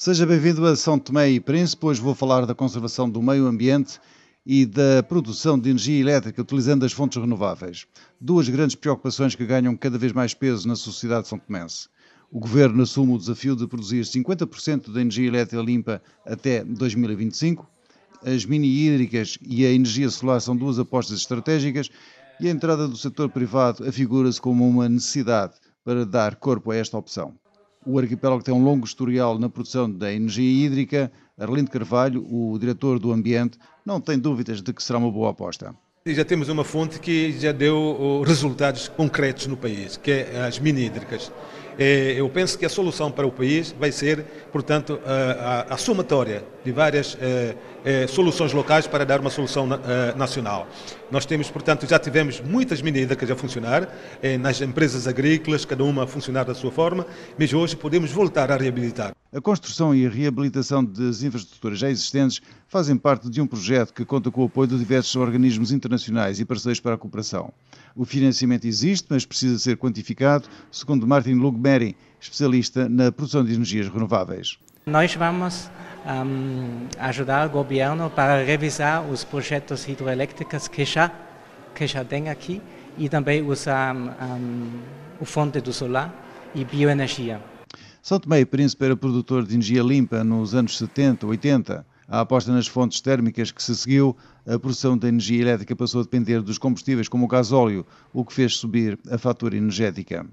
Seja bem-vindo a São Tomé e Príncipe. Hoje vou falar da conservação do meio ambiente e da produção de energia elétrica utilizando as fontes renováveis. Duas grandes preocupações que ganham cada vez mais peso na sociedade são tomense. O governo assume o desafio de produzir 50% da energia elétrica limpa até 2025. As mini hídricas e a energia solar são duas apostas estratégicas e a entrada do setor privado afigura-se como uma necessidade para dar corpo a esta opção. O arquipélago tem um longo historial na produção da energia hídrica. Arlindo Carvalho, o diretor do Ambiente, não tem dúvidas de que será uma boa aposta. Já temos uma fonte que já deu resultados concretos no país, que é as mini hídricas. É, eu penso que a solução para o país vai ser, portanto, a, somatória de várias é, é, soluções locais para dar uma solução nacional. Nós temos, portanto, já tivemos muitas medidas a funcionar nas empresas agrícolas, cada uma a funcionar da sua forma, mas hoje podemos voltar a reabilitar. A construção e a reabilitação das infraestruturas já existentes fazem parte de um projeto que conta com o apoio de diversos organismos internacionais e parceiros para a cooperação. O financiamento existe, mas precisa ser quantificado, segundo Martin Lugmeri, especialista na produção de energias renováveis. Nós vamos um, ajudar o governo para revisar os projetos hidroelétricos que já, que já tem aqui e também usar um, o fonte do solar e bioenergia. São Tomé e Príncipe era produtor de energia limpa nos anos 70, 80. A aposta nas fontes térmicas que se seguiu, a produção da energia elétrica passou a depender dos combustíveis como o gasóleo, o que fez subir a fatura energética.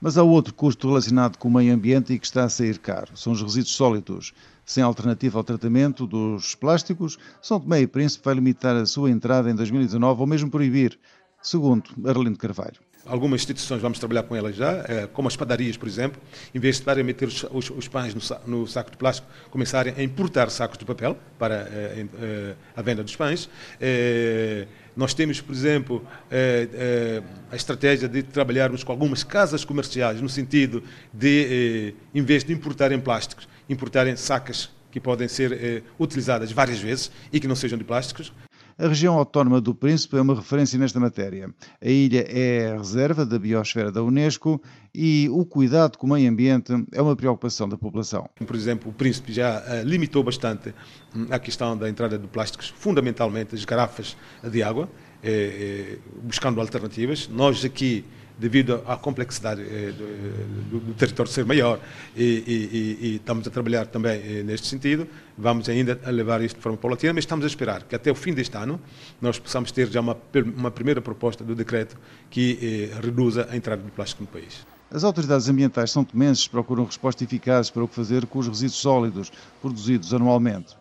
Mas há outro custo relacionado com o meio ambiente e que está a sair caro. São os resíduos sólidos. Sem alternativa ao tratamento dos plásticos, São Tomé e Príncipe vai limitar a sua entrada em 2019 ou mesmo proibir, segundo Arlindo Carvalho. Algumas instituições vamos trabalhar com elas já, eh, como as padarias, por exemplo, em vez de estarem a meter os, os, os pães no, no, saco de plástico, começarem a importar sacos de papel para eh, eh, a venda dos pães. Nós temos, por exemplo, a estratégia de trabalharmos com algumas casas comerciais, no sentido de, em vez de importarem plásticos, importarem sacas que podem ser utilizadas várias vezes e que não sejam de plásticos. A região autónoma do Príncipe é uma referência nesta matéria. A ilha é a reserva da biosfera da Unesco e o cuidado com o meio ambiente é uma preocupação da população. Por exemplo, o Príncipe já uh, limitou bastante hum, a questão da entrada de plásticos, fundamentalmente as garrafas de água, eh, eh, buscando alternativas. Nós aqui devido à complexidade eh, do, do, território ser maior e, e, e, estamos a trabalhar também eh, neste sentido. Vamos ainda levar isto de forma paulatina, mas estamos a esperar que até o fim deste ano nós possamos ter já uma, uma primeira proposta do decreto que eh, reduza a entrada de plástico no país. As autoridades ambientais são tomenses procuram respostas eficazes para o que fazer com os resíduos sólidos produzidos anualmente.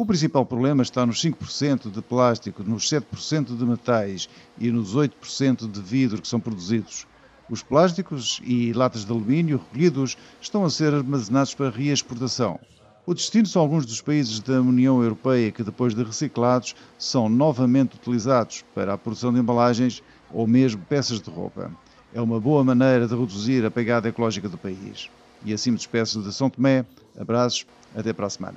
O principal problema está nos 5% de plástico, nos 7% de metais e nos 8% de vidro que são produzidos. Os plásticos e latas de alumínio recolhidos estão a ser armazenados para reexportação. O destino são alguns dos países da União Europeia que, depois de reciclados, são novamente utilizados para a produção de embalagens ou mesmo peças de roupa. É uma boa maneira de reduzir a pegada ecológica do país. E assim me despeço de São Tomé. Abraços, até para a semana.